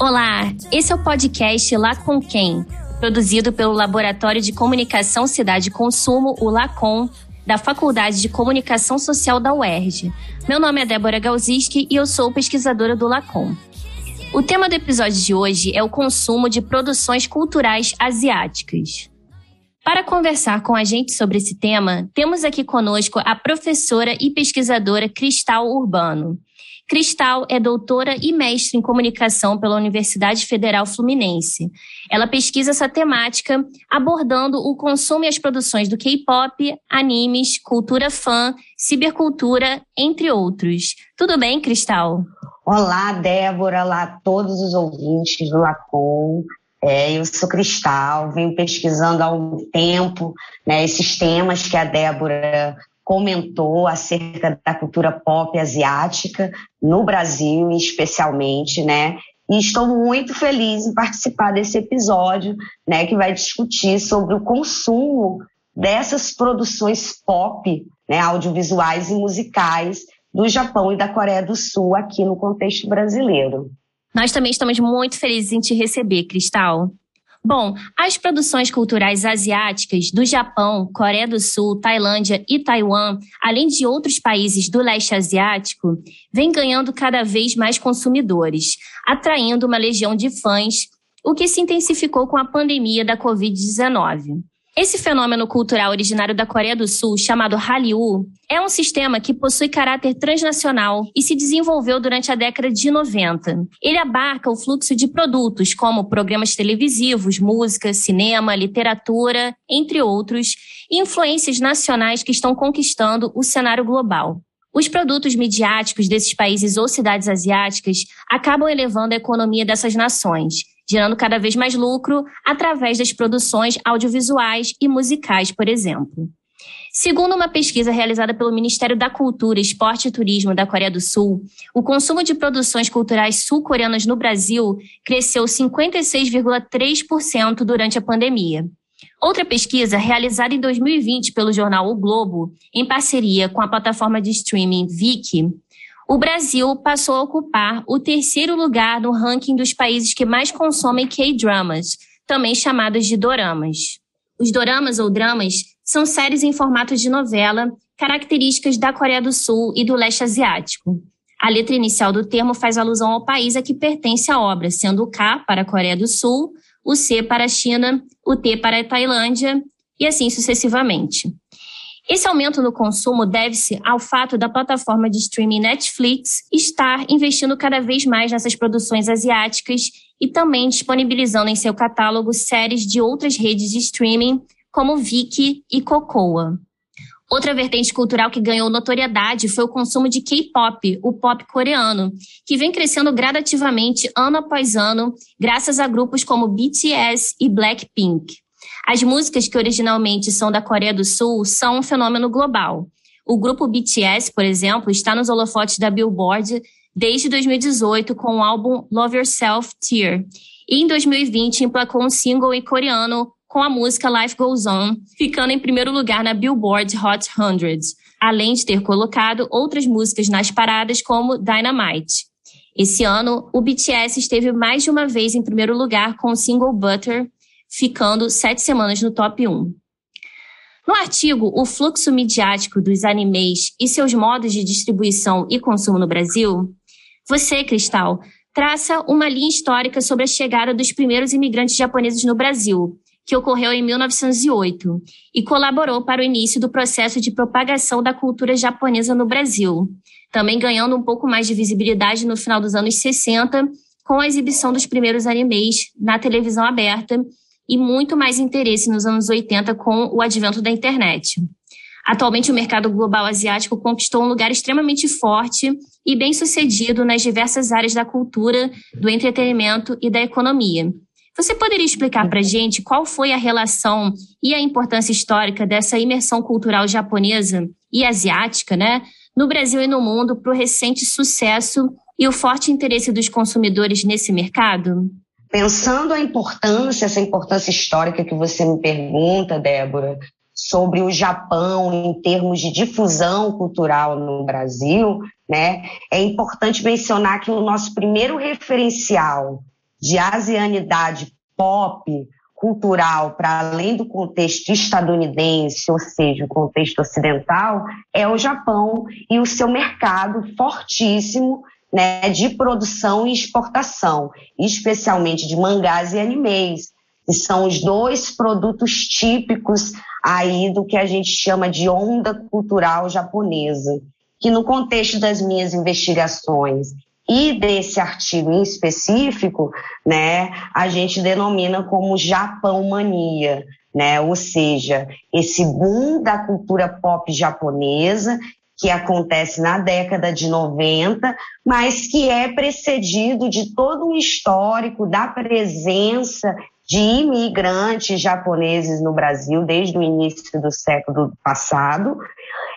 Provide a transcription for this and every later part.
Olá, esse é o podcast Lá com Quem, produzido pelo Laboratório de Comunicação Cidade e Consumo, o LACOM, da Faculdade de Comunicação Social da UERJ. Meu nome é Débora Galziski e eu sou pesquisadora do LACOM. O tema do episódio de hoje é o consumo de produções culturais asiáticas. Para conversar com a gente sobre esse tema, temos aqui conosco a professora e pesquisadora Cristal Urbano. Cristal é doutora e mestre em comunicação pela Universidade Federal Fluminense. Ela pesquisa essa temática abordando o consumo e as produções do K-pop, animes, cultura fã, cibercultura, entre outros. Tudo bem, Cristal? Olá, Débora, olá a todos os ouvintes do Lacom. É, eu sou Cristal, venho pesquisando há um tempo né, esses temas que a Débora comentou acerca da cultura pop asiática no Brasil, especialmente, né? E estou muito feliz em participar desse episódio, né, que vai discutir sobre o consumo dessas produções pop, né, audiovisuais e musicais do Japão e da Coreia do Sul aqui no contexto brasileiro. Nós também estamos muito felizes em te receber, Cristal. Bom, as produções culturais asiáticas do Japão, Coreia do Sul, Tailândia e Taiwan, além de outros países do leste asiático, vêm ganhando cada vez mais consumidores, atraindo uma legião de fãs, o que se intensificou com a pandemia da Covid-19. Esse fenômeno cultural originário da Coreia do Sul, chamado Hallyu, é um sistema que possui caráter transnacional e se desenvolveu durante a década de 90. Ele abarca o fluxo de produtos como programas televisivos, música, cinema, literatura, entre outros, e influências nacionais que estão conquistando o cenário global. Os produtos midiáticos desses países ou cidades asiáticas acabam elevando a economia dessas nações, gerando cada vez mais lucro através das produções audiovisuais e musicais, por exemplo. Segundo uma pesquisa realizada pelo Ministério da Cultura, Esporte e Turismo da Coreia do Sul, o consumo de produções culturais sul-coreanas no Brasil cresceu 56,3% durante a pandemia. Outra pesquisa, realizada em 2020 pelo jornal O Globo, em parceria com a plataforma de streaming Viki, o Brasil passou a ocupar o terceiro lugar no ranking dos países que mais consomem K-dramas, também chamados de doramas. Os doramas ou dramas são séries em formato de novela, características da Coreia do Sul e do leste asiático. A letra inicial do termo faz alusão ao país a que pertence a obra, sendo o K para a Coreia do Sul, o C para a China, o T para a Tailândia e assim sucessivamente. Esse aumento no consumo deve-se ao fato da plataforma de streaming Netflix estar investindo cada vez mais nessas produções asiáticas e também disponibilizando em seu catálogo séries de outras redes de streaming, como Viki e Cocoa. Outra vertente cultural que ganhou notoriedade foi o consumo de K-pop, o pop coreano, que vem crescendo gradativamente ano após ano, graças a grupos como BTS e Blackpink. As músicas que originalmente são da Coreia do Sul são um fenômeno global. O grupo BTS, por exemplo, está nos holofotes da Billboard desde 2018 com o álbum Love Yourself Tear. E em 2020 emplacou um single em coreano com a música Life Goes On, ficando em primeiro lugar na Billboard Hot 100, além de ter colocado outras músicas nas paradas como Dynamite. Esse ano, o BTS esteve mais de uma vez em primeiro lugar com o single Butter, ficando sete semanas no top 1. No artigo O Fluxo Midiático dos Animes e seus modos de distribuição e consumo no Brasil, você, Cristal, traça uma linha histórica sobre a chegada dos primeiros imigrantes japoneses no Brasil, que ocorreu em 1908, e colaborou para o início do processo de propagação da cultura japonesa no Brasil, também ganhando um pouco mais de visibilidade no final dos anos 60, com a exibição dos primeiros animes na televisão aberta e muito mais interesse nos anos 80 com o advento da internet. Atualmente, o mercado global asiático conquistou um lugar extremamente forte e bem sucedido nas diversas áreas da cultura, do entretenimento e da economia. Você poderia explicar para a gente qual foi a relação e a importância histórica dessa imersão cultural japonesa e asiática, né, no Brasil e no mundo, para o recente sucesso e o forte interesse dos consumidores nesse mercado? Pensando a importância, essa importância histórica que você me pergunta, Débora, sobre o Japão em termos de difusão cultural no Brasil, né, é importante mencionar que o nosso primeiro referencial de asianidade pop cultural para além do contexto estadunidense, ou seja, o contexto ocidental, é o Japão e o seu mercado fortíssimo né, de produção e exportação, especialmente de mangás e animes, que são os dois produtos típicos aí do que a gente chama de onda cultural japonesa, que no contexto das minhas investigações e desse artigo em específico, né, a gente denomina como Japão mania, né, ou seja, esse boom da cultura pop japonesa que acontece na década de 90, mas que é precedido de todo um histórico da presença de imigrantes japoneses no Brasil desde o início do século passado,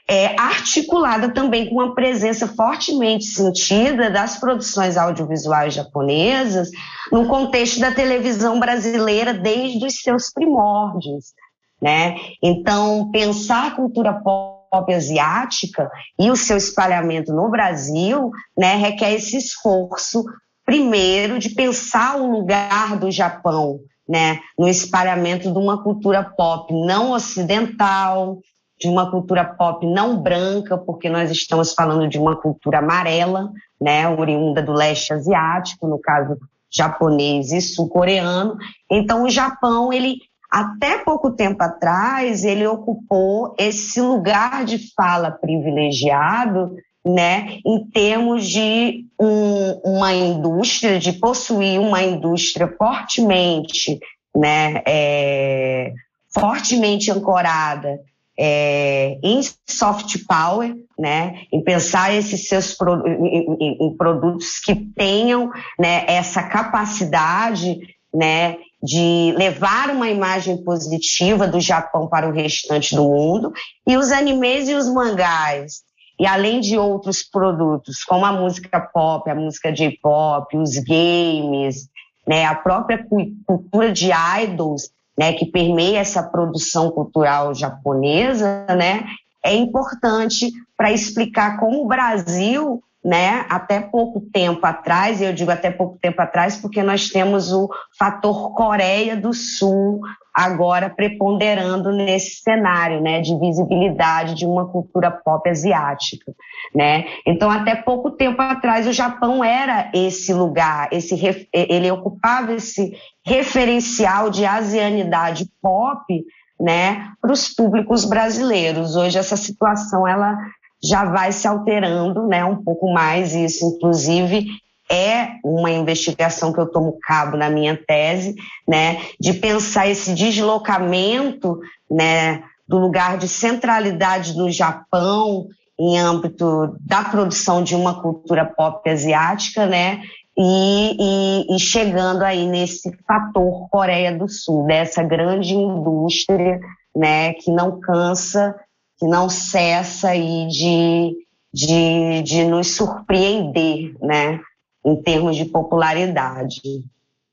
é, articulada também com uma presença fortemente sentida das produções audiovisuais japonesas no contexto da televisão brasileira desde os seus primórdios. Né? Então, pensar a cultura pop asiática e o seu espalhamento no Brasil né, requer esse esforço, primeiro, de pensar o lugar do Japão né, no espalhamento de uma cultura pop não ocidental, de uma cultura pop não branca, porque nós estamos falando de uma cultura amarela, né, oriunda do leste asiático, no caso japonês e sul-coreano. Então o Japão, ele até pouco tempo atrás, ele ocupou esse lugar de fala privilegiado né, em termos de um, uma indústria, de possuir uma indústria fortemente, né, é, fortemente ancorada é, em soft power, né, em pensar esses seus em, em, em, produtos que tenham né, essa capacidade né, de levar uma imagem positiva do Japão para o restante do mundo e os animes e os mangás e além de outros produtos, como a música pop, a música J-pop, os games, né, a própria cultura de idols, né, que permeia essa produção cultural japonesa, né, é importante para explicar como o Brasil né, até pouco tempo atrás, e eu digo até pouco tempo atrás porque nós temos o fator Coreia do Sul agora preponderando nesse cenário, né, de visibilidade de uma cultura pop asiática, né? Então, até pouco tempo atrás, o Japão era esse lugar, esse ele ocupava esse referencial de asianidade pop, né, para os públicos brasileiros. Hoje essa situação ela já vai se alterando, né, um pouco mais. Isso, inclusive é uma investigação que eu tomo cabo na minha tese, né, de pensar esse deslocamento, né, do lugar de centralidade do Japão em âmbito da produção de uma cultura pop asiática, né, e, e, e chegando aí nesse fator Coreia do Sul, dessa grande indústria, né, que não cansa, que não cessa aí de, de, de nos surpreender, né, em termos de popularidade.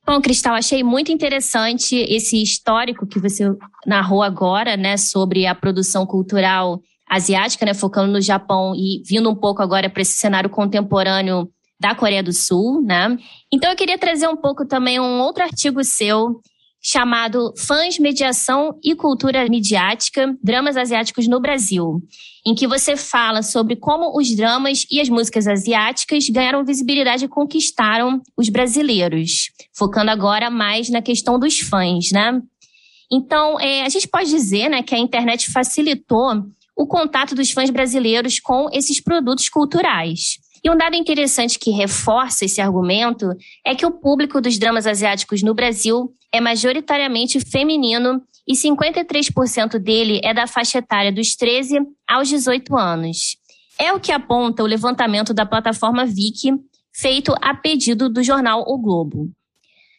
Bom, Cristal, achei muito interessante esse histórico que você narrou agora, né, sobre a produção cultural asiática, né, focando no Japão e vindo um pouco agora para esse cenário contemporâneo da Coreia do Sul, né? Então eu queria trazer um pouco também um outro artigo seu chamado Fãs, Mediação e Cultura Midiática, Dramas Asiáticos no Brasil, em que você fala sobre como os dramas e as músicas asiáticas ganharam visibilidade e conquistaram os brasileiros, focando agora mais na questão dos fãs, né? Então, é, a gente pode dizer né, que a internet facilitou o contato dos fãs brasileiros com esses produtos culturais. E um dado interessante que reforça esse argumento é que o público dos dramas asiáticos no Brasil é majoritariamente feminino e 53% dele é da faixa etária dos 13 aos 18 anos. É o que aponta o levantamento da plataforma Viki, feito a pedido do jornal O Globo.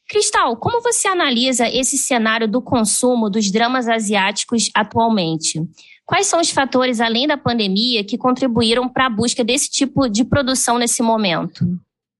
Cristal, como você analisa esse cenário do consumo dos dramas asiáticos atualmente? Quais são os fatores, além da pandemia, que contribuíram para a busca desse tipo de produção nesse momento?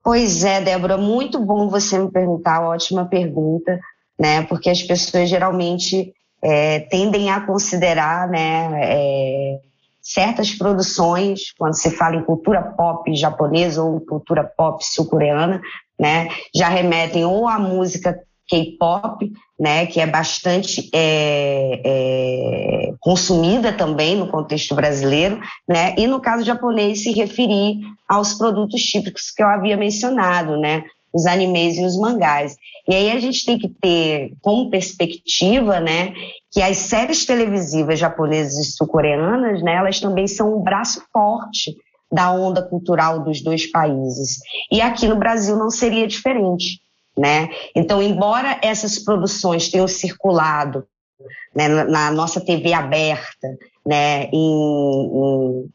Pois é, Débora, muito bom você me perguntar, ótima pergunta, né? Porque as pessoas geralmente é, tendem a considerar né, é, certas produções, quando se fala em cultura pop japonesa ou cultura pop sul-coreana, né, já remetem ou à música K-pop, né, que é bastante é, é, consumida também no contexto brasileiro, né, e no caso japonês se referir aos produtos típicos que eu havia mencionado, né, os animes e os mangás. E aí a gente tem que ter como perspectiva, né, que as séries televisivas japonesas e sul-coreanas, né, elas também são um braço forte da onda cultural dos dois países. E aqui no Brasil não seria diferente. Né? Então, embora essas produções tenham circulado né, na nossa TV aberta, né, em,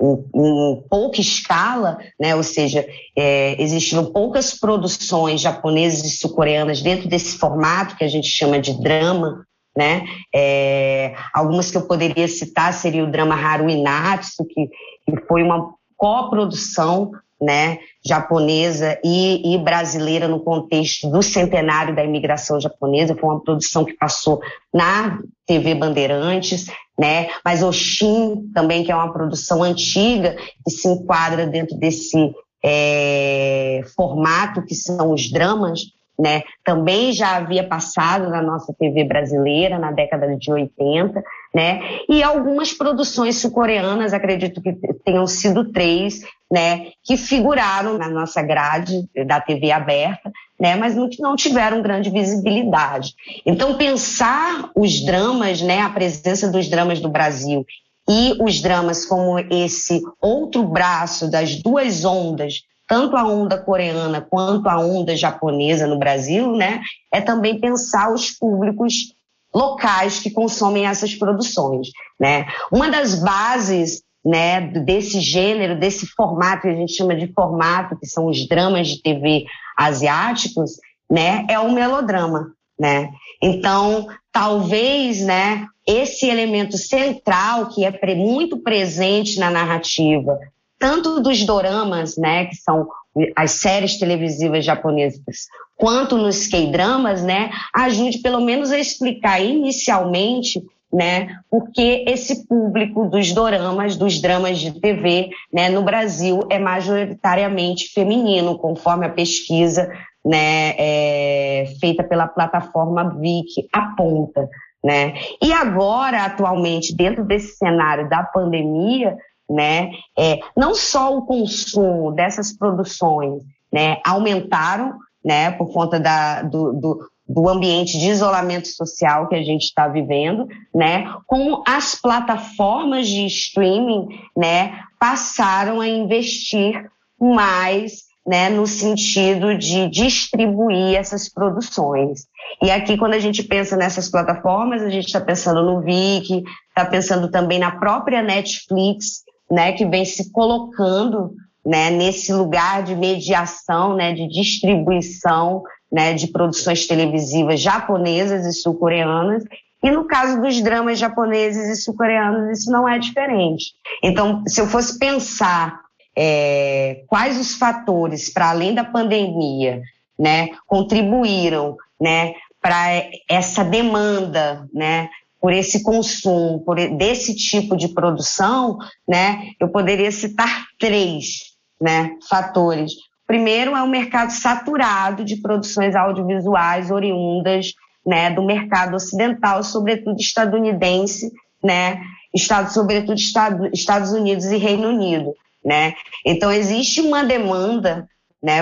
em, em, pouca escala, né, ou seja, é, existiram poucas produções japonesas e sul-coreanas dentro desse formato que a gente chama de drama, né? É, algumas que eu poderia citar seria o drama Haru Inatsu, que, que foi uma coprodução né, japonesa e, e, brasileira no contexto do centenário da imigração japonesa. Foi uma produção que passou na TV Bandeirantes, né? Mas Oshin também, que é uma produção antiga, que se enquadra dentro desse é, formato que são os dramas, né? Também já havia passado na nossa TV brasileira na década de 80, né? E algumas produções sul-coreanas, acredito que tenham sido três, né? Que figuraram na nossa grade da TV aberta, né? Mas não, não tiveram grande visibilidade. Então pensar os dramas, né? A presença dos dramas do Brasil e os dramas como esse outro braço das duas ondas tanto a onda coreana quanto a onda japonesa no Brasil, né, é também pensar os públicos locais que consomem essas produções, né? Uma das bases né, desse gênero, desse formato que a gente chama de formato, que são os dramas de TV asiáticos, né, é o melodrama, né? Então, talvez, né, esse elemento central que é muito presente na narrativa tanto dos doramas, né, que são as séries televisivas japonesas, quanto nos K-dramas, né, ajude pelo menos a explicar inicialmente né? Porque esse público dos doramas, dos dramas de TV, né, no Brasil é majoritariamente feminino, conforme a pesquisa, né, é, feita pela plataforma Vic aponta, né? E agora, atualmente, dentro desse cenário da pandemia, né? É, não só o consumo dessas produções, né, aumentaram, né, por conta da, do, do, do ambiente de isolamento social que a gente está vivendo, né, como as plataformas de streaming, né, passaram a investir mais né, no sentido de distribuir essas produções. E aqui, quando a gente pensa nessas plataformas, a gente está pensando no Viki, está pensando também na própria Netflix, né, que vem se colocando né, nesse lugar de mediação, né, de distribuição né, de produções televisivas japonesas e sul-coreanas. E no caso dos dramas japoneses e sul-coreanos, isso não é diferente. Então, se eu fosse pensar é, quais os fatores, para além da pandemia, né, contribuíram né, para essa demanda né, por esse consumo, por desse tipo de produção, né, eu poderia citar três, né, fatores. Primeiro é o mercado saturado de produções audiovisuais oriundas, né, do mercado ocidental, sobretudo estadunidense, né, Estados, sobretudo Estado, Estados Unidos e Reino Unido, né. Então existe uma demanda, né,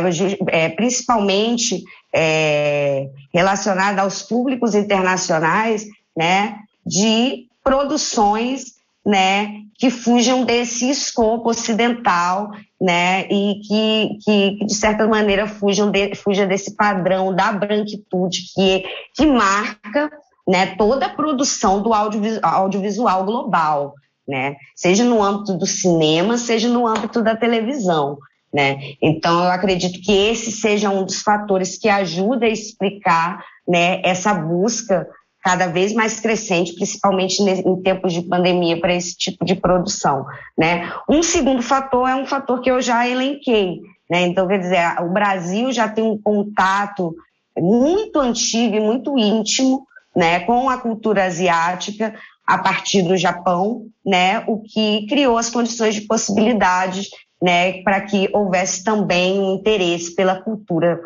é, principalmente é, relacionada aos públicos internacionais, né, de produções né, que fujam desse escopo ocidental, né, e que, que, de certa maneira fujam de, fuja desse padrão da branquitude que, que marca, né, toda a produção do audiovisual, audiovisual global, né, seja no âmbito do cinema, seja no âmbito da televisão, né. Então eu acredito que esse seja um dos fatores que ajuda a explicar, né, essa busca cada vez mais crescente, principalmente em tempos de pandemia, para esse tipo de produção. Né? Um segundo fator é um fator que eu já elenquei. Né? Então, quer dizer, o Brasil já tem um contato muito antigo e muito íntimo né, com a cultura asiática a partir do Japão, né, o que criou as condições de possibilidades né, para que houvesse também um interesse pela cultura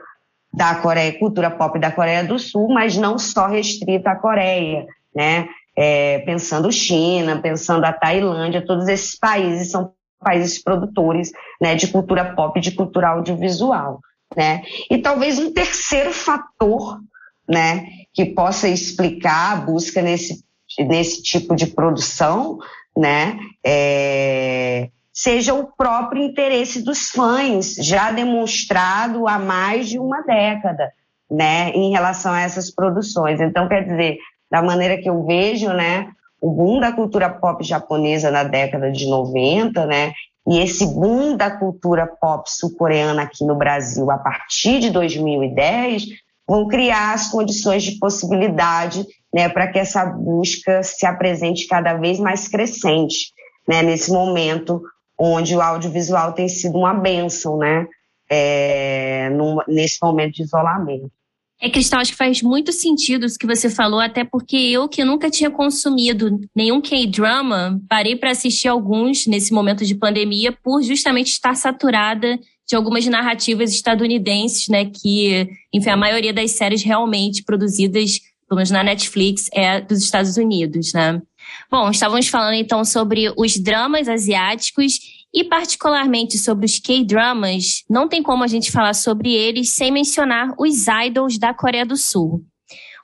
da Coreia, cultura pop da Coreia do Sul, mas não só restrita à Coreia, né? É, pensando China, pensando a Tailândia, todos esses países são países produtores né, de cultura pop, de cultura audiovisual. Né? E talvez um terceiro fator né, que possa explicar a busca nesse, nesse tipo de produção né, é, seja o próprio interesse dos fãs, já demonstrado há mais de uma década, né, em relação a essas produções. Então, quer dizer, da maneira que eu vejo, né, o boom da cultura pop japonesa na década de 90, né, e esse boom da cultura pop sul-coreana aqui no Brasil a partir de 2010 vão criar as condições de possibilidade né, para que essa busca se apresente cada vez mais crescente né, nesse momento onde o audiovisual tem sido uma bênção, né? É, num, nesse momento de isolamento. É, Cristal, acho que faz muito sentido isso que você falou, até porque eu que nunca tinha consumido nenhum K-drama, parei para assistir alguns nesse momento de pandemia por justamente estar saturada de algumas narrativas estadunidenses, né, que, enfim, a maioria das séries realmente produzidas, pelo menos na Netflix, é dos Estados Unidos, né? Bom, estávamos falando então sobre os dramas asiáticos e particularmente sobre os K-dramas. Não tem como a gente falar sobre eles sem mencionar os idols da Coreia do Sul.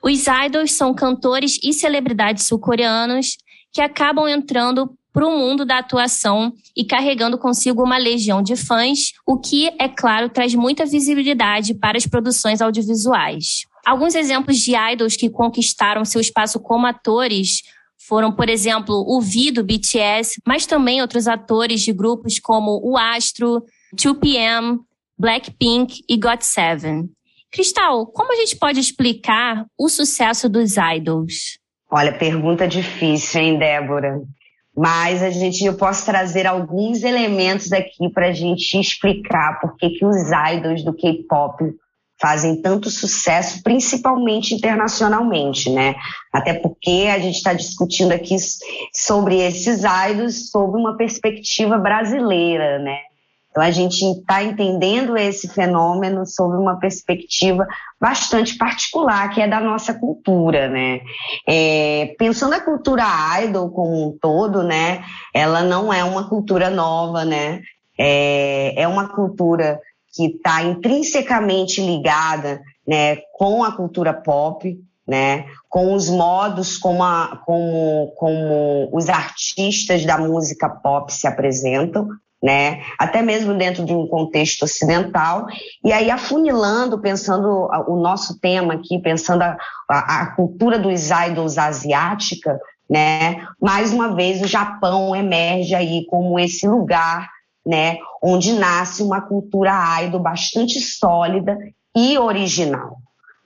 Os idols são cantores e celebridades sul-coreanos que acabam entrando para o mundo da atuação e carregando consigo uma legião de fãs, o que, é claro, traz muita visibilidade para as produções audiovisuais. Alguns exemplos de idols que conquistaram seu espaço como atores foram, por exemplo, o V do BTS, mas também outros atores de grupos como o Astro, 2PM, Blackpink e GOT7. Cristal, como a gente pode explicar o sucesso dos idols? Olha, pergunta difícil, hein, Débora? Mas a gente, eu posso trazer alguns elementos aqui para a gente explicar por que, que os idols do K-pop fazem tanto sucesso, principalmente internacionalmente, né? Até porque a gente está discutindo aqui sobre esses idols sob uma perspectiva brasileira, né? Então a gente está entendendo esse fenômeno sob uma perspectiva bastante particular, que é da nossa cultura, né? É, pensando a cultura idol como um todo, né? Ela não é uma cultura nova, né? É, é uma cultura que está intrinsecamente ligada né, com a cultura pop, né, com os modos como, a, como, como os artistas da música pop se apresentam, né, até mesmo dentro de um contexto ocidental, e aí afunilando, pensando o nosso tema aqui, pensando a, a, a cultura dos idols asiática, né, mais uma vez o Japão emerge aí como esse lugar né, onde nasce uma cultura idol bastante sólida e original,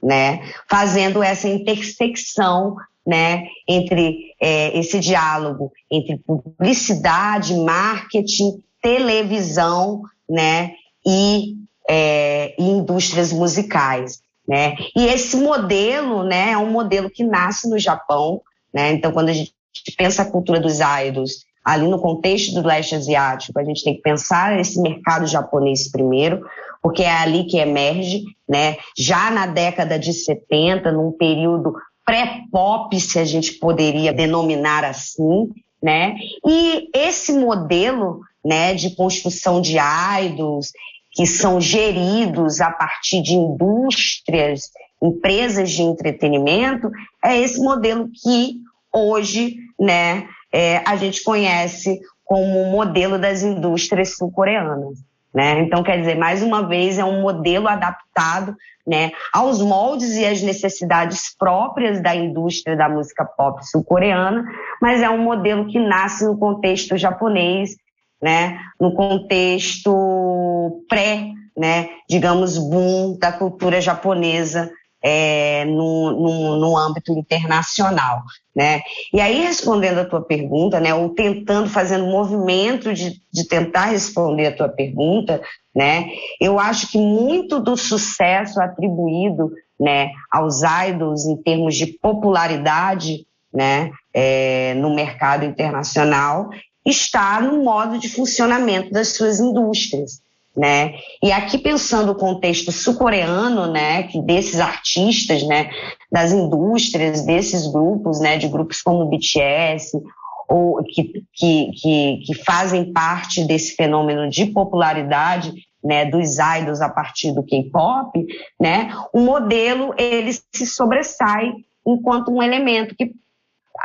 né, fazendo essa intersecção né, entre é, esse diálogo entre publicidade, marketing, televisão, né, e, é, indústrias musicais, né. E esse modelo, né, é um modelo que nasce no Japão, né. Então, quando a gente pensa a cultura dos idols ali no contexto do leste asiático, a gente tem que pensar esse mercado japonês primeiro, porque é ali que emerge, né? Já na década de 70, num período pré-pop, se a gente poderia denominar assim, né? E esse modelo, né, de construção de idols que são geridos a partir de indústrias, empresas de entretenimento, é esse modelo que hoje, né, é, a gente conhece como modelo das indústrias sul-coreanas. Né? Então, quer dizer, mais uma vez, é um modelo adaptado né, aos moldes e às necessidades próprias da indústria da música pop sul-coreana, mas é um modelo que nasce no contexto japonês, né, no contexto pré, né, digamos, boom da cultura japonesa é, no, no, no, âmbito internacional. Né? E aí, respondendo a tua pergunta, né, ou tentando, fazendo movimento de, de tentar responder a tua pergunta, né, eu acho que muito do sucesso atribuído né, aos idols em termos de popularidade né, é, no mercado internacional está no modo de funcionamento das suas indústrias. Né? E aqui pensando o contexto sul-coreano, né, que desses artistas, né, das indústrias, desses grupos, né, de grupos como o BTS, ou que, que, que, que fazem parte desse fenômeno de popularidade, né, dos idols a partir do K-pop, né, o modelo ele se sobressai enquanto um elemento que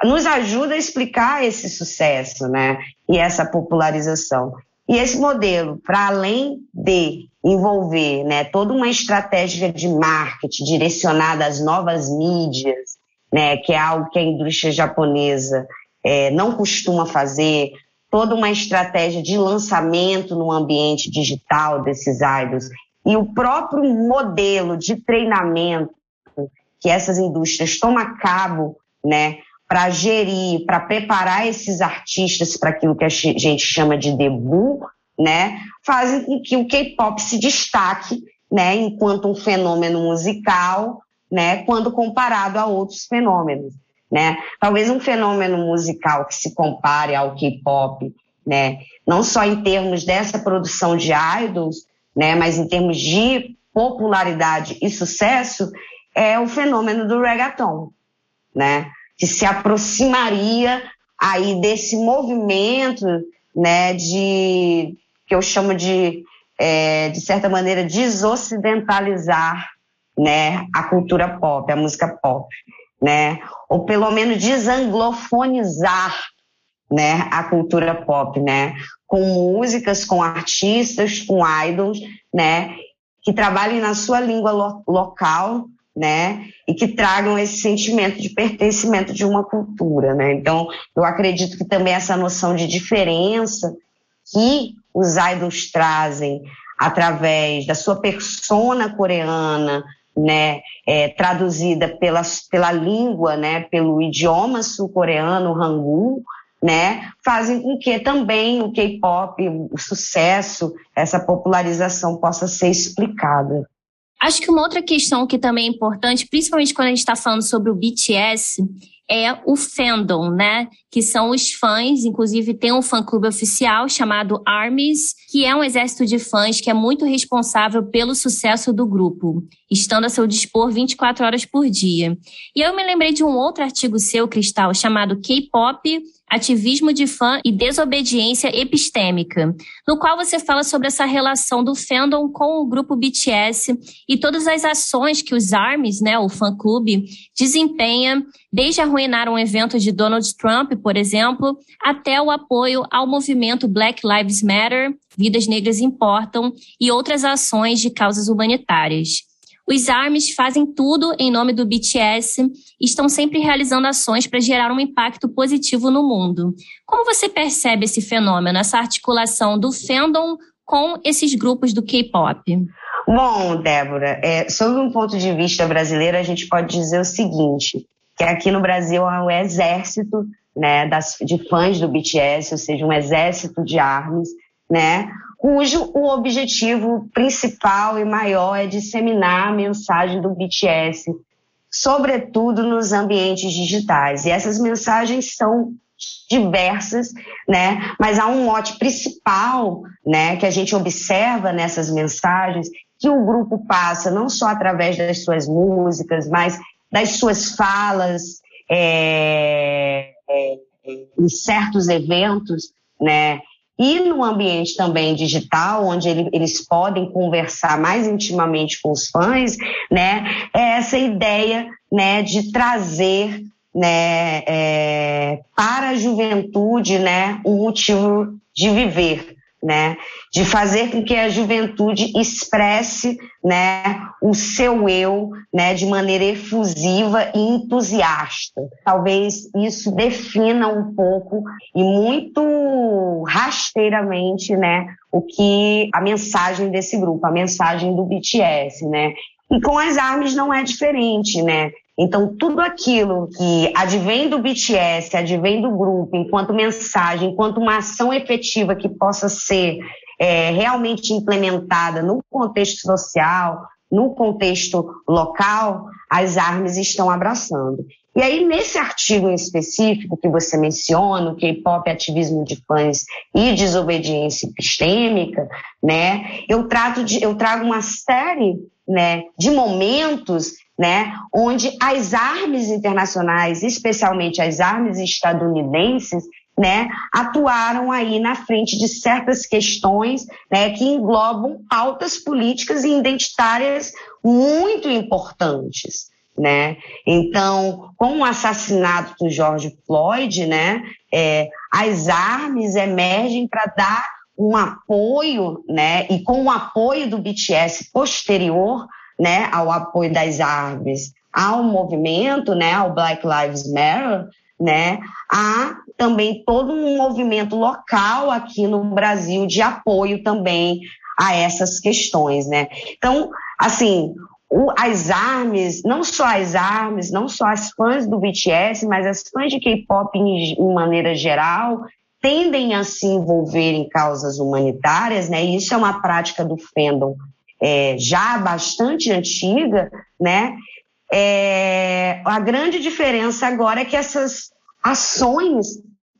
nos ajuda a explicar esse sucesso, né, e essa popularização. E esse modelo, para além de envolver né, toda uma estratégia de marketing direcionada às novas mídias, né, que é algo que a indústria japonesa é, não costuma fazer, toda uma estratégia de lançamento no ambiente digital desses idols e o próprio modelo de treinamento que essas indústrias tomam a cabo, né, para gerir, para preparar esses artistas para aquilo que a gente chama de debut, né, fazem com que o K-pop se destaque, né, enquanto um fenômeno musical, né, quando comparado a outros fenômenos, né? Talvez um fenômeno musical que se compare ao K-pop, né, não só em termos dessa produção de idols, né, mas em termos de popularidade e sucesso, é o fenômeno do reggaeton, né? Que se aproximaria aí desse movimento, né, de que eu chamo de, é, de certa maneira, desocidentalizar, né, a cultura pop, a música pop, né, ou pelo menos desanglofonizar, né, a cultura pop, né, com músicas, com artistas, com idols, né, que trabalhem na sua língua lo local, né? E que tragam esse sentimento de pertencimento de uma cultura, né? Então, eu acredito que também essa noção de diferença que os idols trazem através da sua persona coreana, né, é, traduzida pela, pela língua, né, pelo idioma sul-coreano, Hangul, né, fazem com que também o K-pop, o sucesso, essa popularização possa ser explicada. Acho que uma outra questão que também é importante, principalmente quando a gente está falando sobre o BTS, é o fandom, né? Que são os fãs, inclusive tem um fã-clube oficial chamado ARMYs, que é um exército de fãs que é muito responsável pelo sucesso do grupo, estando a seu dispor 24 horas por dia. E eu me lembrei de um outro artigo seu, Cristal, chamado K-pop Ativismo de Fã e Desobediência Epistêmica, no qual você fala sobre essa relação do fandom com o grupo BTS e todas as ações que os ARMYs, né, o fã-clube, desempenha, desde arruinar um evento de Donald Trump, por exemplo, até o apoio ao movimento Black Lives Matter, Vidas Negras Importam, e outras ações de causas humanitárias. Os ARMYs fazem tudo em nome do BTS e estão sempre realizando ações para gerar um impacto positivo no mundo. Como você percebe esse fenômeno, essa articulação do fandom com esses grupos do K-pop? Bom, Débora, é, sob um ponto de vista brasileiro, a gente pode dizer o seguinte, que aqui no Brasil há um exército né, das, de fãs do BTS, ou seja, um exército de armas, né, cujo o objetivo principal e maior é disseminar a mensagem do BTS, sobretudo nos ambientes digitais. E essas mensagens são diversas, né? Mas há um mote principal, né, que a gente observa nessas mensagens que o grupo passa não só através das suas músicas, mas das suas falas é, é, em certos eventos, né? E no ambiente também digital, onde ele, eles podem conversar mais intimamente com os fãs, né, é essa ideia né, de trazer né, é, para a juventude né, um motivo de viver né, de fazer com que a juventude expresse, né, o seu eu, né, de maneira efusiva e entusiasta. Talvez isso defina um pouco e muito rasteiramente, né, o que a mensagem desse grupo, a mensagem do BTS, né? E com as armas não é diferente, né? Então, tudo aquilo que advém do BTS, advém do grupo, enquanto mensagem, enquanto uma ação efetiva que possa ser é, realmente implementada no contexto social, no contexto local, as armas estão abraçando. E aí, nesse artigo em específico que você menciona, o K-pop, ativismo de fãs e desobediência epistêmica, né, eu, trato de, eu trago uma série né, de momentos né, onde as armas internacionais, especialmente as armas estadunidenses, né, atuaram aí na frente de certas questões né, que englobam pautas políticas e identitárias muito importantes. Né? Então, com o assassinato do George Floyd, né, é, as armas emergem para dar um apoio, né, e com o apoio do BTS posterior, né, ao apoio das armas ao movimento, né, ao Black Lives Matter, né, há também todo um movimento local aqui no Brasil de apoio também a essas questões, né. Então, assim, as armas, não só as armas, não só as fãs do BTS, mas as fãs de K-pop em, em, maneira geral, tendem a se envolver em causas humanitárias, né? E isso é uma prática do fandom é, já bastante antiga, né? É, a grande diferença agora é que essas ações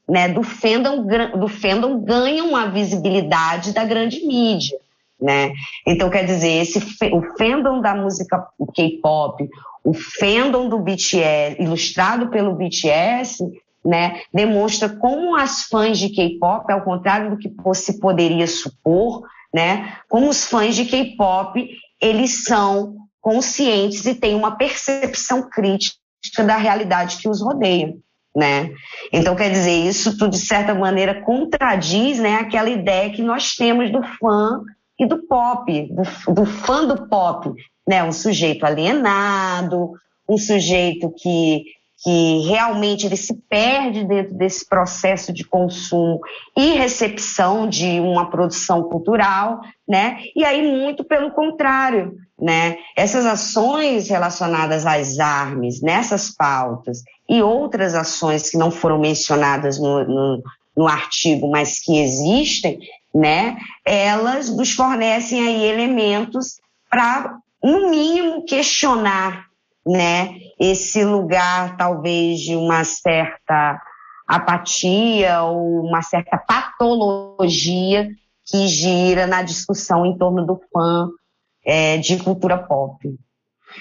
né, do, fandom, do fandom ganham a visibilidade da grande mídia né? Então, quer dizer, esse, o fandom da música K-pop, o fandom do BTS, ilustrado pelo BTS, né, demonstra como as fãs de K-pop, ao contrário do que se poderia supor, né, como os fãs de K-pop, eles são conscientes e têm uma percepção crítica da realidade que os rodeia. Né? Então, quer dizer, isso tudo, de certa maneira, contradiz né, aquela ideia que nós temos do fã e do pop, do, do fã do pop, né? Um sujeito alienado, um sujeito que, que realmente ele se perde dentro desse processo de consumo e recepção de uma produção cultural, né? E aí muito pelo contrário, né? Essas ações relacionadas às armas, nessas pautas e outras ações que não foram mencionadas no, no, no artigo, mas que existem, né, elas nos fornecem aí elementos para, no mínimo, questionar né, esse lugar, talvez, de uma certa apatia ou uma certa patologia que gira na discussão em torno do fã é, de cultura pop.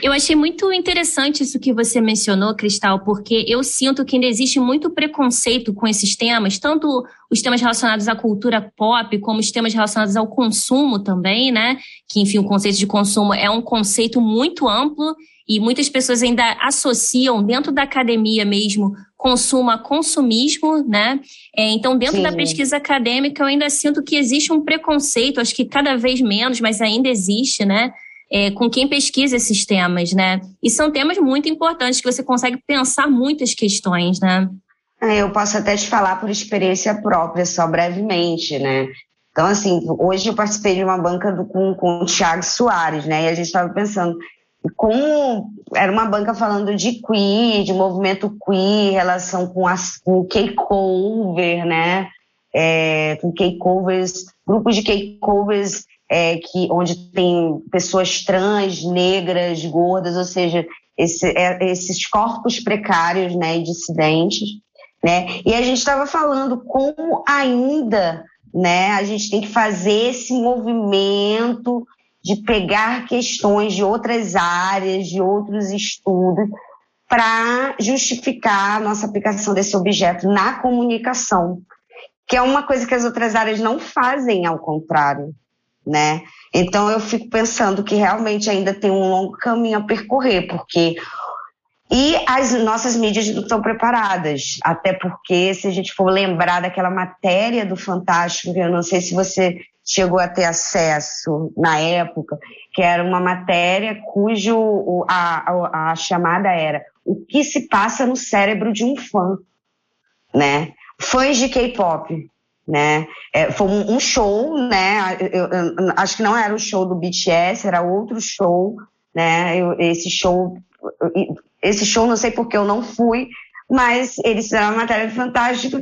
Eu achei muito interessante isso que você mencionou, Cristal, porque eu sinto que ainda existe muito preconceito com esses temas, tanto os temas relacionados à cultura pop, como os temas relacionados ao consumo também, né? Que, enfim, o conceito de consumo é um conceito muito amplo e muitas pessoas ainda associam, dentro da academia mesmo, consumo a consumismo, né? É, então, dentro Sim. da pesquisa acadêmica, eu ainda sinto que existe um preconceito, acho que cada vez menos, mas ainda existe, né? É, com quem pesquisa esses temas, né? E são temas muito importantes que você consegue pensar muitas questões, né? É, eu posso até te falar por experiência própria, só brevemente, né? Então, assim, hoje eu participei de uma banca do, com, com o Thiago Soares, né? E a gente estava pensando como era uma banca falando de queer, de movimento queer, relação com, as, com K-cover, né? É, com K-covers, grupos de K-covers é, que, onde tem pessoas trans, negras, gordas, ou seja, esse, é, esses corpos precários né, e dissidentes. Né? E a gente estava falando como ainda né, a gente tem que fazer esse movimento de pegar questões de outras áreas, de outros estudos, para justificar a nossa aplicação desse objeto na comunicação, que é uma coisa que as outras áreas não fazem, ao contrário né? Então eu fico pensando que realmente ainda tem um longo caminho a percorrer, porque e as nossas mídias não estão preparadas, até porque se a gente for lembrar daquela matéria do Fantástico, que eu não sei se você chegou a ter acesso na época, que era uma matéria cujo a, a, a chamada era o que se passa no cérebro de um fã, né? Fãs de K-pop, né? É, foi um, um, show, né? Eu, eu, acho que não era o show do BTS, era outro show, né? esse show, esse show não sei porque eu não fui, mas eles fizeram uma matéria fantástica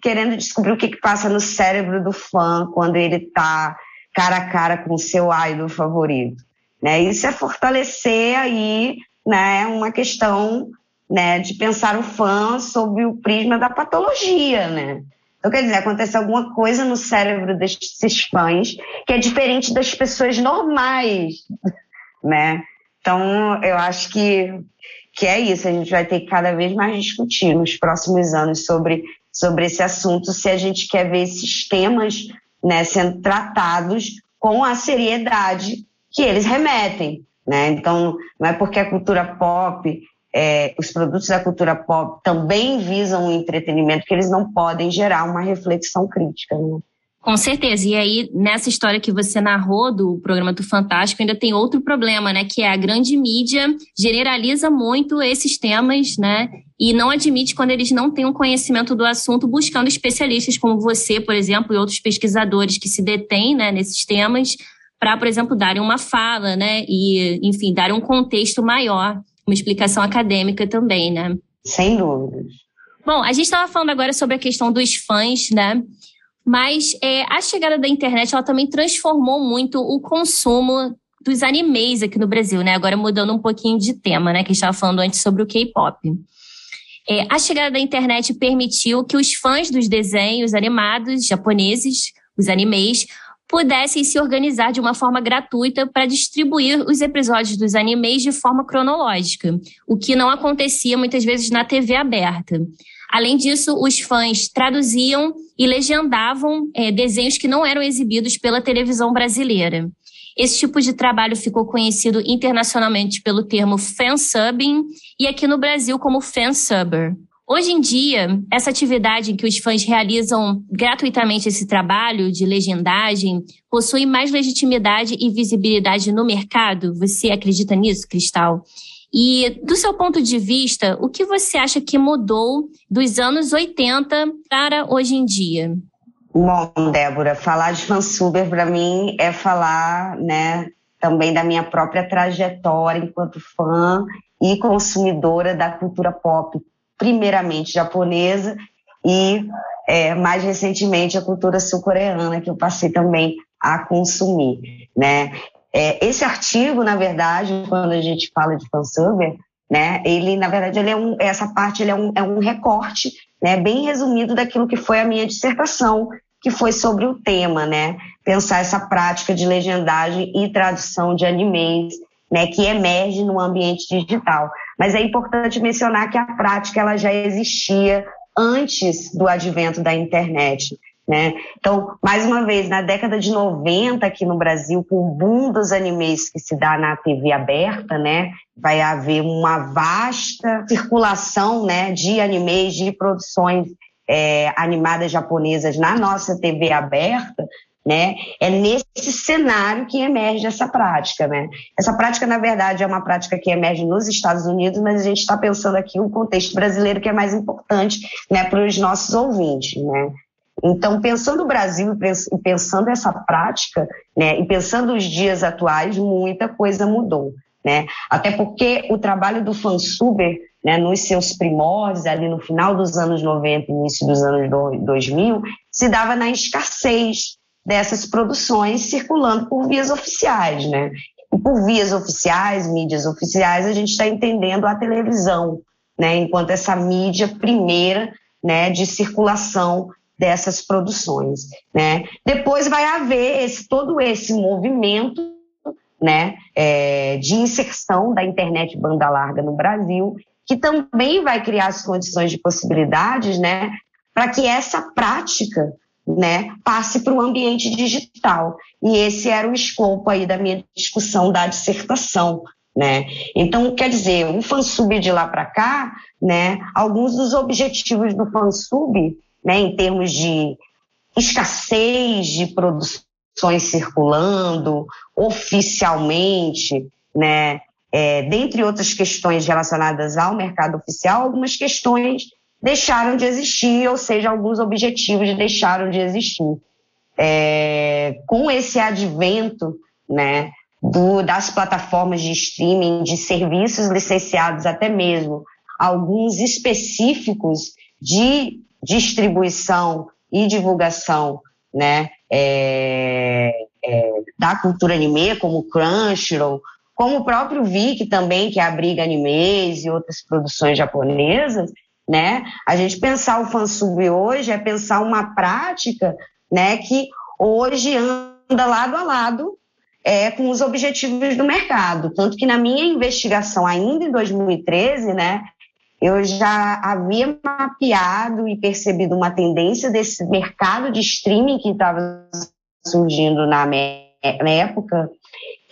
querendo descobrir o que, que passa no cérebro do fã quando ele está cara a cara com o seu idol favorito. Né? Isso é fortalecer aí né, uma questão né, de pensar o fã sob o prisma da patologia, né? Então, quer dizer, acontece alguma coisa no cérebro desses fãs que é diferente das pessoas normais, né? Então, eu acho que, que é isso. A gente vai ter que cada vez mais discutir nos próximos anos sobre, sobre esse assunto, se a gente quer ver esses temas né, sendo tratados com a seriedade que eles remetem. Né? Então, não é porque a cultura pop, é, os produtos da cultura pop também visam o entretenimento que eles não podem gerar uma reflexão crítica. Né? Com certeza. E aí, nessa história que você narrou do programa do Fantástico, ainda tem outro problema, né? Que é a grande mídia generaliza muito esses temas, né? E não admite quando eles não têm um conhecimento do assunto, buscando especialistas como você, por exemplo, e outros pesquisadores que se detêm né, nesses temas, para, por exemplo, darem uma fala, né? E, enfim, darem um contexto maior, uma explicação acadêmica também, né? Sem dúvidas. Bom, a gente estava falando agora sobre a questão dos fãs, né? Mas é, a chegada da internet ela também transformou muito o consumo dos animes aqui no Brasil, né? Agora mudando um pouquinho de tema, né? Que a gente estava falando antes sobre o K-pop. É, a chegada da internet permitiu que os fãs dos desenhos animados japoneses, os animes, pudessem se organizar de uma forma gratuita para distribuir os episódios dos animes de forma cronológica, o que não acontecia muitas vezes na TV aberta. Além disso, os fãs traduziam e legendavam é, desenhos que não eram exibidos pela televisão brasileira. Esse tipo de trabalho ficou conhecido internacionalmente pelo termo fansubbing e aqui no Brasil como fansubber. Hoje em dia, essa atividade em que os fãs realizam gratuitamente esse trabalho de legendagem possui mais legitimidade e visibilidade no mercado? Você acredita nisso, Cristal? E do seu ponto de vista, o que você acha que mudou dos anos 80 para hoje em dia? Bom, Débora, falar de fansuber para mim é falar, né, também da minha própria trajetória enquanto fã e consumidora da cultura pop, primeiramente japonesa e é, mais recentemente a cultura sul-coreana que eu passei também a consumir, né? É, esse artigo, na verdade, quando a gente fala de fanserver, né, ele, na verdade, ele é um, essa parte ele é, um, é um recorte né, bem resumido daquilo que foi a minha dissertação, que foi sobre o tema, né? Pensar essa prática de legendagem e tradução de animes, né, que emerge no ambiente digital. Mas é importante mencionar que a prática ela já existia antes do advento da internet. Né? Então, mais uma vez, na década de 90 aqui no Brasil, com o boom dos animes que se dá na TV aberta, né, vai haver uma vasta circulação né, de animes, de produções é, animadas japonesas na nossa TV aberta, né? É nesse cenário que emerge essa prática, né? Essa prática, na verdade, é uma prática que emerge nos Estados Unidos, mas a gente está pensando aqui um contexto brasileiro que é mais importante, né, para os nossos ouvintes, né? Então, pensando o Brasil e pensando essa prática, né, e pensando os dias atuais, muita coisa mudou. Né? Até porque o trabalho do fansuber, né, nos seus primórdios, ali no final dos anos 90, início dos anos 2000, se dava na escassez dessas produções circulando por vias oficiais. Né? E por vias oficiais, mídias oficiais, a gente está entendendo a televisão, né, enquanto essa mídia primeira né, de circulação dessas produções, né? Depois vai haver esse, todo esse movimento, né, é, de inserção da internet banda larga no Brasil, que também vai criar as condições de possibilidades, né, para que essa prática, né, passe para o ambiente digital. E esse era o escopo aí da minha discussão da dissertação, né? Então, quer dizer, o fansub de lá para cá, né, alguns dos objetivos do fansub né, em termos de escassez de produções circulando oficialmente, né, é, dentre outras questões relacionadas ao mercado oficial, algumas questões deixaram de existir, ou seja, alguns objetivos deixaram de existir. É, com esse advento né, do, das plataformas de streaming, de serviços licenciados até mesmo, alguns específicos de distribuição e divulgação né, é, é, da cultura anime, como Crunchyroll, como o próprio Vic também, que abriga animes e outras produções japonesas, né? A gente pensar o fansub hoje é pensar uma prática, né, que hoje anda lado a lado é, com os objetivos do mercado. Tanto que na minha investigação, ainda em 2013, né, eu já havia mapeado e percebido uma tendência desse mercado de streaming que estava surgindo na época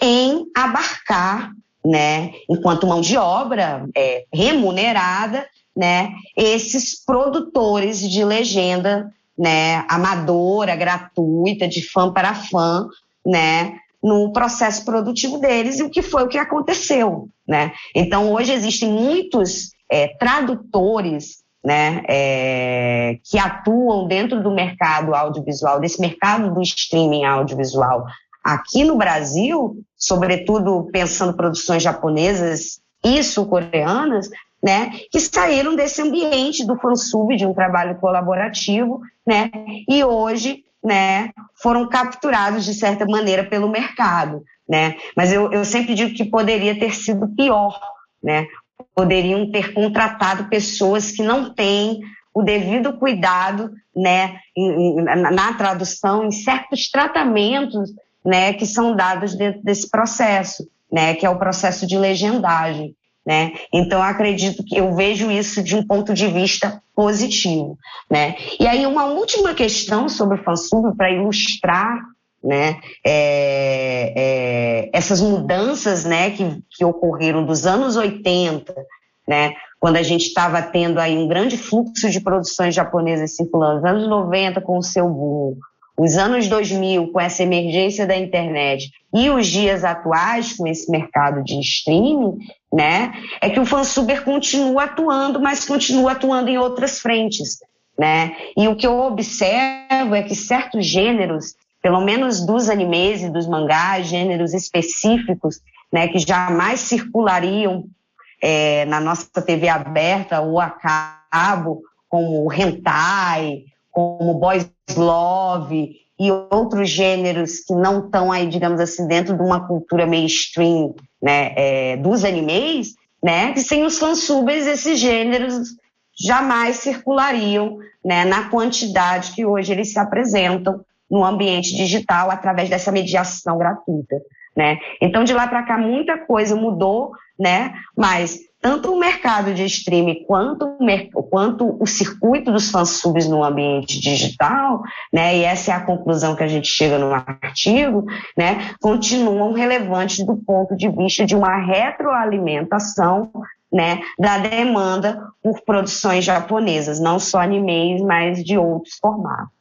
em abarcar, né, enquanto mão de obra é, remunerada, né, esses produtores de legenda, né, amadora, gratuita, de fã para fã, né, no processo produtivo deles e o que foi o que aconteceu, né? Então hoje existem muitos é, tradutores, né, é, que atuam dentro do mercado audiovisual, desse mercado do streaming audiovisual aqui no Brasil, sobretudo pensando produções japonesas e sul-coreanas, né, que saíram desse ambiente do fansub, de um trabalho colaborativo, né, e hoje né, foram capturados de certa maneira pelo mercado, né? Mas eu, eu sempre digo que poderia ter sido pior, né? Poderiam ter contratado pessoas que não têm o devido cuidado, né, na, tradução, em certos tratamentos, né, que são dados dentro desse processo, né, que é o processo de legendagem. Né? Então, acredito que eu vejo isso de um ponto de vista positivo. Né? E aí, uma última questão sobre o fansub, para ilustrar né, é, é, essas mudanças né, que, que ocorreram dos anos 80, né, quando a gente estava tendo aí um grande fluxo de produções japonesas circulando, os anos 90 com o seu boom, os anos 2000 com essa emergência da internet e os dias atuais com esse mercado de streaming, né, é que o fansuber continua atuando, mas continua atuando em outras frentes, né? E o que eu observo é que certos gêneros, pelo menos dos animes e dos mangás, gêneros específicos, né, que jamais circulariam é, na nossa TV aberta ou a cabo, como o hentai, como boys love e outros gêneros que não estão aí, digamos assim, dentro de uma cultura mainstream né, é, dos animes, né, que sem os fansubers esses gêneros jamais circulariam né, na quantidade que hoje eles se apresentam no ambiente digital através dessa mediação gratuita. Né? Então, de lá para cá, muita coisa mudou, né? mas tanto o mercado de streaming quanto, quanto o circuito dos fansubs no ambiente digital, né, e essa é a conclusão que a gente chega no artigo, né, continuam relevantes do ponto de vista de uma retroalimentação né, da demanda por produções japonesas, não só animes, mas de outros formatos.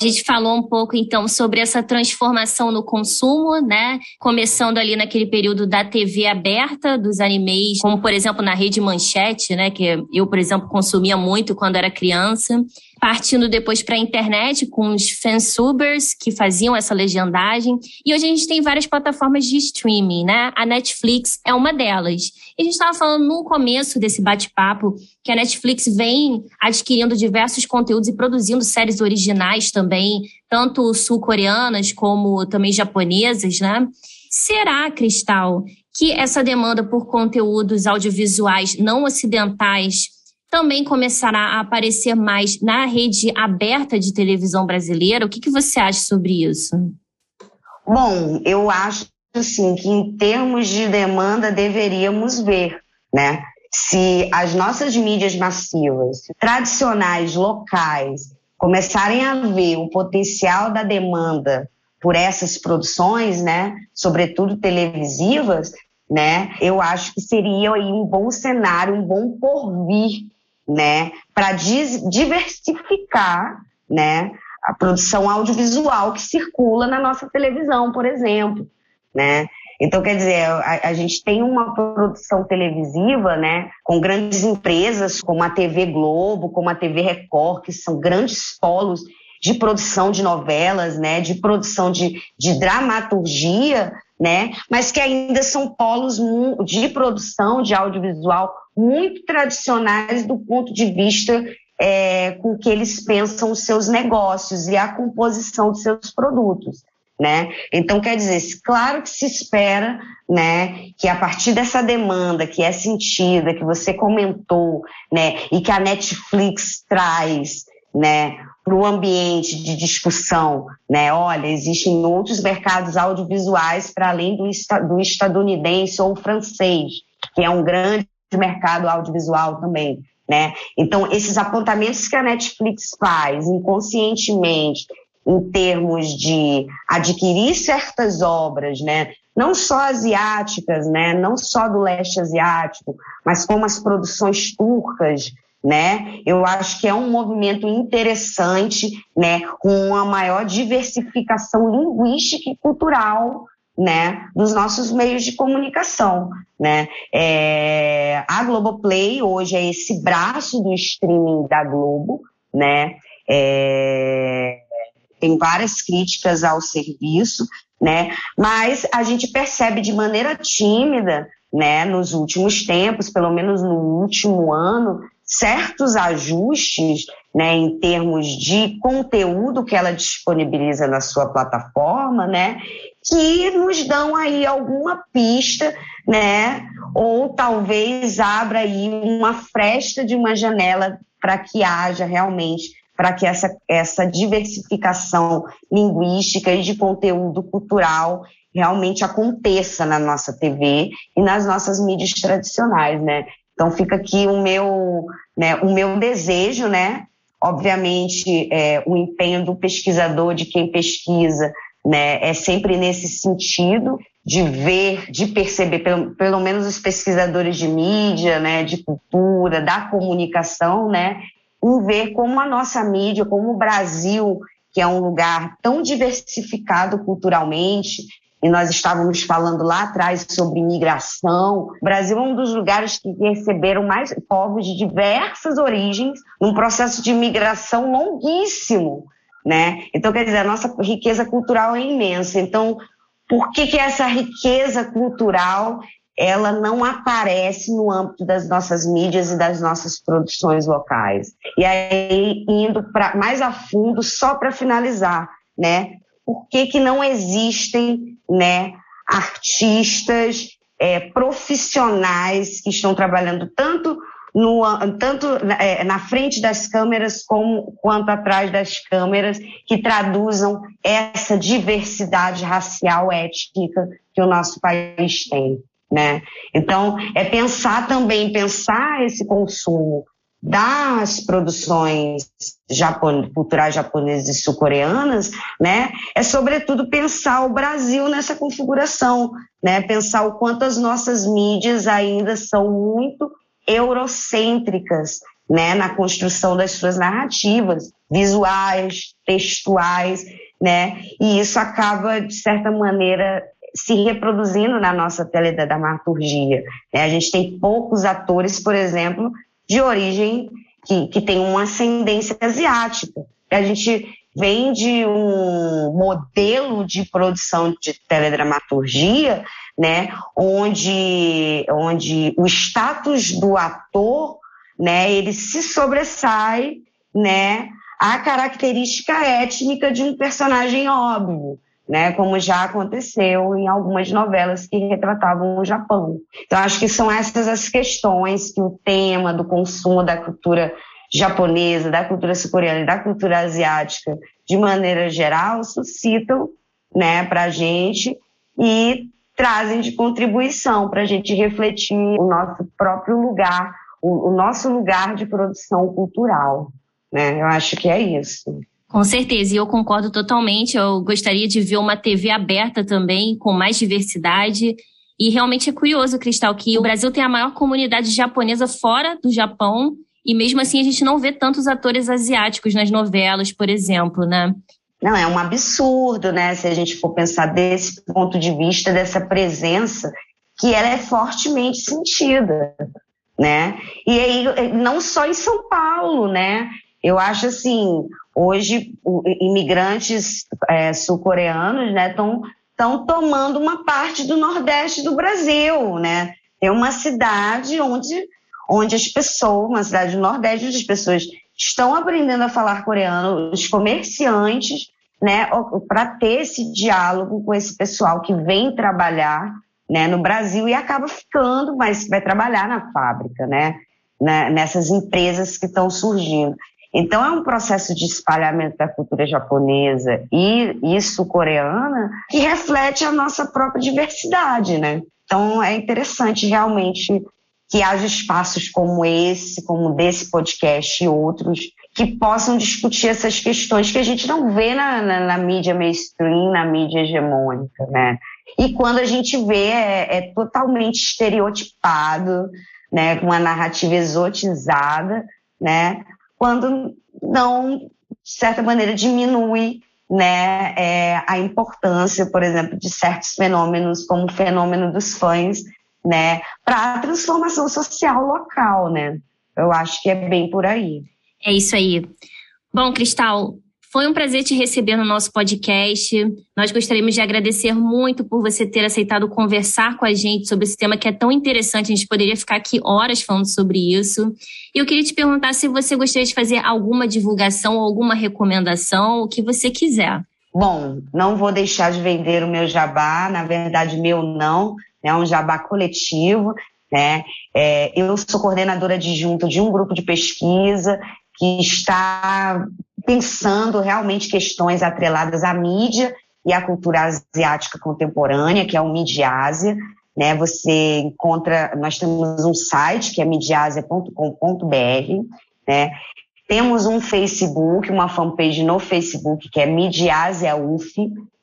A gente falou um pouco então sobre essa transformação no consumo, né? Começando ali naquele período da TV aberta, dos animes, como por exemplo na Rede Manchete, né? Que eu, por exemplo, consumia muito quando era criança partindo depois para a internet com os fansubers que faziam essa legendagem. E hoje a gente tem várias plataformas de streaming, né? A Netflix é uma delas. E a gente estava falando no começo desse bate-papo que a Netflix vem adquirindo diversos conteúdos e produzindo séries originais também, tanto sul-coreanas como também japonesas, né? Será, Cristal, que essa demanda por conteúdos audiovisuais não ocidentais também começará a aparecer mais na rede aberta de televisão brasileira. O que, que você acha sobre isso? Bom, eu acho assim que em termos de demanda deveríamos ver, né? Se as nossas mídias massivas, tradicionais, locais, começarem a ver o potencial da demanda por essas produções, né, sobretudo televisivas, né, eu acho que seria aí um bom cenário, um bom porvir né, para diversificar, né, a produção audiovisual que circula na nossa televisão, por exemplo, né? Então, quer dizer, a, a, gente tem uma produção televisiva, né, com grandes empresas como a TV Globo, como a TV Record, que são grandes polos de produção de novelas, né, de produção de, de dramaturgia, né, mas que ainda são polos de produção de audiovisual muito tradicionais do ponto de vista é, com que eles pensam os seus negócios e a composição de seus produtos. né? Então, quer dizer, claro que se espera, né, que a partir dessa demanda que é sentida, que você comentou, né, e que a Netflix traz, né, para o ambiente de discussão, né? Olha, existem outros mercados audiovisuais para além do, do estadunidense ou francês, que é um grande mercado audiovisual também. Né? Então, esses apontamentos que a Netflix faz inconscientemente em termos de adquirir certas obras, né? não só asiáticas, né? não só do leste asiático, mas como as produções turcas, né? Eu acho que é um movimento interessante, né? Com uma maior diversificação linguística e cultural né, dos nossos meios de comunicação. Né? É, a Globoplay hoje é esse braço do streaming da Globo, né? É, tem várias críticas ao serviço, né? Mas a gente percebe de maneira tímida, né, nos últimos tempos, pelo menos no último ano, certos ajustes né, em termos de conteúdo que ela disponibiliza na sua plataforma, né, que nos dão aí alguma pista, né, ou talvez abra aí uma fresta de uma janela para que haja realmente, para que essa, essa diversificação linguística e de conteúdo cultural realmente aconteça na nossa TV e nas nossas mídias tradicionais, né? Então fica aqui o meu, né, o meu desejo, né? Obviamente, é, o empenho do pesquisador, de quem pesquisa, né, é sempre nesse sentido de ver, de perceber, pelo, pelo menos os pesquisadores de mídia, né, de cultura, da comunicação, né, em ver como a nossa mídia, como o Brasil, que é um lugar tão diversificado culturalmente, e nós estávamos falando lá atrás sobre imigração. O Brasil é um dos lugares que receberam mais povos de diversas origens, num processo de imigração longuíssimo, né? Então, quer dizer, a nossa riqueza cultural é imensa. Então, por que que essa riqueza cultural ela não aparece no âmbito das nossas mídias e das nossas produções locais? E aí, indo pra, mais a fundo, só para finalizar, né? por que, que não existem né, artistas é, profissionais que estão trabalhando tanto, no, tanto é, na frente das câmeras como quanto atrás das câmeras que traduzam essa diversidade racial étnica que o nosso país tem. Né? Então, é pensar também, pensar esse consumo das produções culturais japonesas e sul-coreanas, né, é sobretudo pensar o Brasil nessa configuração, né, pensar o quanto as nossas mídias ainda são muito eurocêntricas, né, na construção das suas narrativas, visuais, textuais, né, e isso acaba de certa maneira se reproduzindo na nossa teledramaturgia. Né? A gente tem poucos atores, por exemplo, de origem que, que tem uma ascendência asiática. A gente vem de um modelo de produção de teledramaturgia, né, onde, onde o status do ator, né, ele se sobressai, né, à característica étnica de um personagem óbvio né, como já aconteceu em algumas novelas que retratavam o Japão. Então, acho que são essas as questões que o tema do consumo da cultura japonesa, da cultura sul-coreana e da cultura asiática, de maneira geral, suscitam né, para a gente e trazem de contribuição para a gente refletir o nosso próprio lugar, o, o nosso lugar de produção cultural. Né? Eu acho que é isso. Com certeza, e eu concordo totalmente. Eu gostaria de ver uma TV aberta também, com mais diversidade. E realmente é curioso, Cristal, que o Brasil tem a maior comunidade japonesa fora do Japão, e mesmo assim a gente não vê tantos atores asiáticos nas novelas, por exemplo, né? Não, é um absurdo, né? Se a gente for pensar desse ponto de vista, dessa presença, que ela é fortemente sentida, né? E aí, não só em São Paulo, né? Eu acho assim, hoje imigrantes é, sul-coreanos né, estão tomando uma parte do nordeste do Brasil. Né? É uma cidade onde, onde as pessoas, uma cidade do nordeste, onde as pessoas estão aprendendo a falar coreano, os comerciantes né, para ter esse diálogo com esse pessoal que vem trabalhar né, no Brasil e acaba ficando, mas vai trabalhar na fábrica, né, né nessas empresas que estão surgindo. Então é um processo de espalhamento da cultura japonesa e isso coreana que reflete a nossa própria diversidade, né? Então é interessante realmente que haja espaços como esse, como desse podcast e outros, que possam discutir essas questões que a gente não vê na, na, na mídia mainstream, na mídia hegemônica, né? E quando a gente vê, é, é totalmente estereotipado, né, com uma narrativa exotizada, né, quando não, de certa maneira, diminui né, é, a importância, por exemplo, de certos fenômenos, como o fenômeno dos fãs, né, para a transformação social local, né? Eu acho que é bem por aí. É isso aí. Bom, Cristal, foi um prazer te receber no nosso podcast. Nós gostaríamos de agradecer muito por você ter aceitado conversar com a gente sobre esse tema que é tão interessante. A gente poderia ficar aqui horas falando sobre isso. E eu queria te perguntar se você gostaria de fazer alguma divulgação ou alguma recomendação, o que você quiser. Bom, não vou deixar de vender o meu jabá, na verdade, meu não, é um jabá coletivo. Né? É, eu sou coordenadora adjunta de um grupo de pesquisa que está pensando realmente questões atreladas à mídia e à cultura asiática contemporânea, que é o Midiásia. Né? Você encontra, nós temos um site que é midiasia.com.br, né? Temos um Facebook, uma fanpage no Facebook que é Midiásia UF,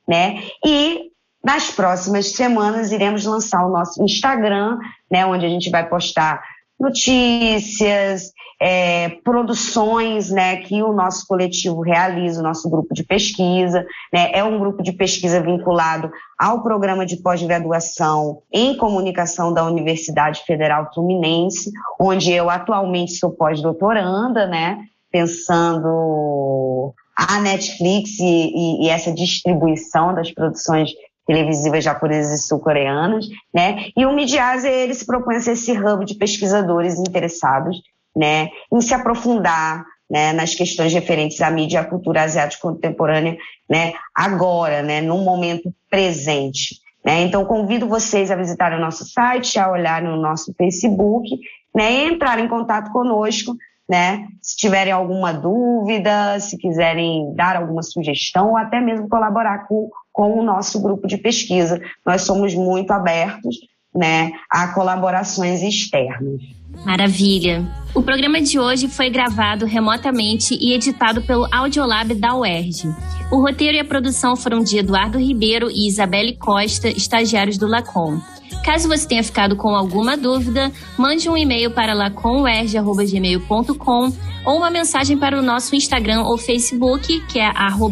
né? E nas próximas semanas iremos lançar o nosso Instagram, né, onde a gente vai postar notícias, é, produções né, que o nosso coletivo realiza, o nosso grupo de pesquisa. Né, é um grupo de pesquisa vinculado ao programa de pós-graduação em comunicação da Universidade Federal Fluminense, onde eu atualmente sou pós-doutoranda, né, pensando a Netflix e, e, e essa distribuição das produções televisivas japonesas e sul-coreanas, né? E o Midiase, ele se propõe a ser esse hub de pesquisadores interessados, né, em se aprofundar né, nas questões referentes à mídia e à cultura asiática contemporânea, né, agora, né, no momento presente. Né? Então, convido vocês a visitarem o nosso site, a olharem o nosso Facebook, né, e entrar em contato conosco, né, se tiverem alguma dúvida, se quiserem dar alguma sugestão, ou até mesmo colaborar com com o nosso grupo de pesquisa. Nós somos muito abertos né, a colaborações externas. Maravilha! O programa de hoje foi gravado remotamente e editado pelo Audiolab da UERJ. O roteiro e a produção foram de Eduardo Ribeiro e Isabelle Costa, estagiários do Lacom. Caso você tenha ficado com alguma dúvida, mande um e-mail para lacomerge.gmail.com ou uma mensagem para o nosso Instagram ou Facebook, que é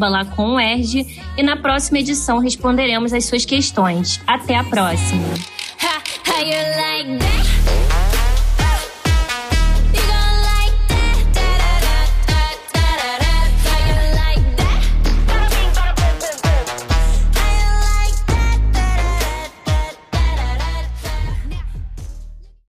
lacomerge, e na próxima edição responderemos as suas questões. Até a próxima!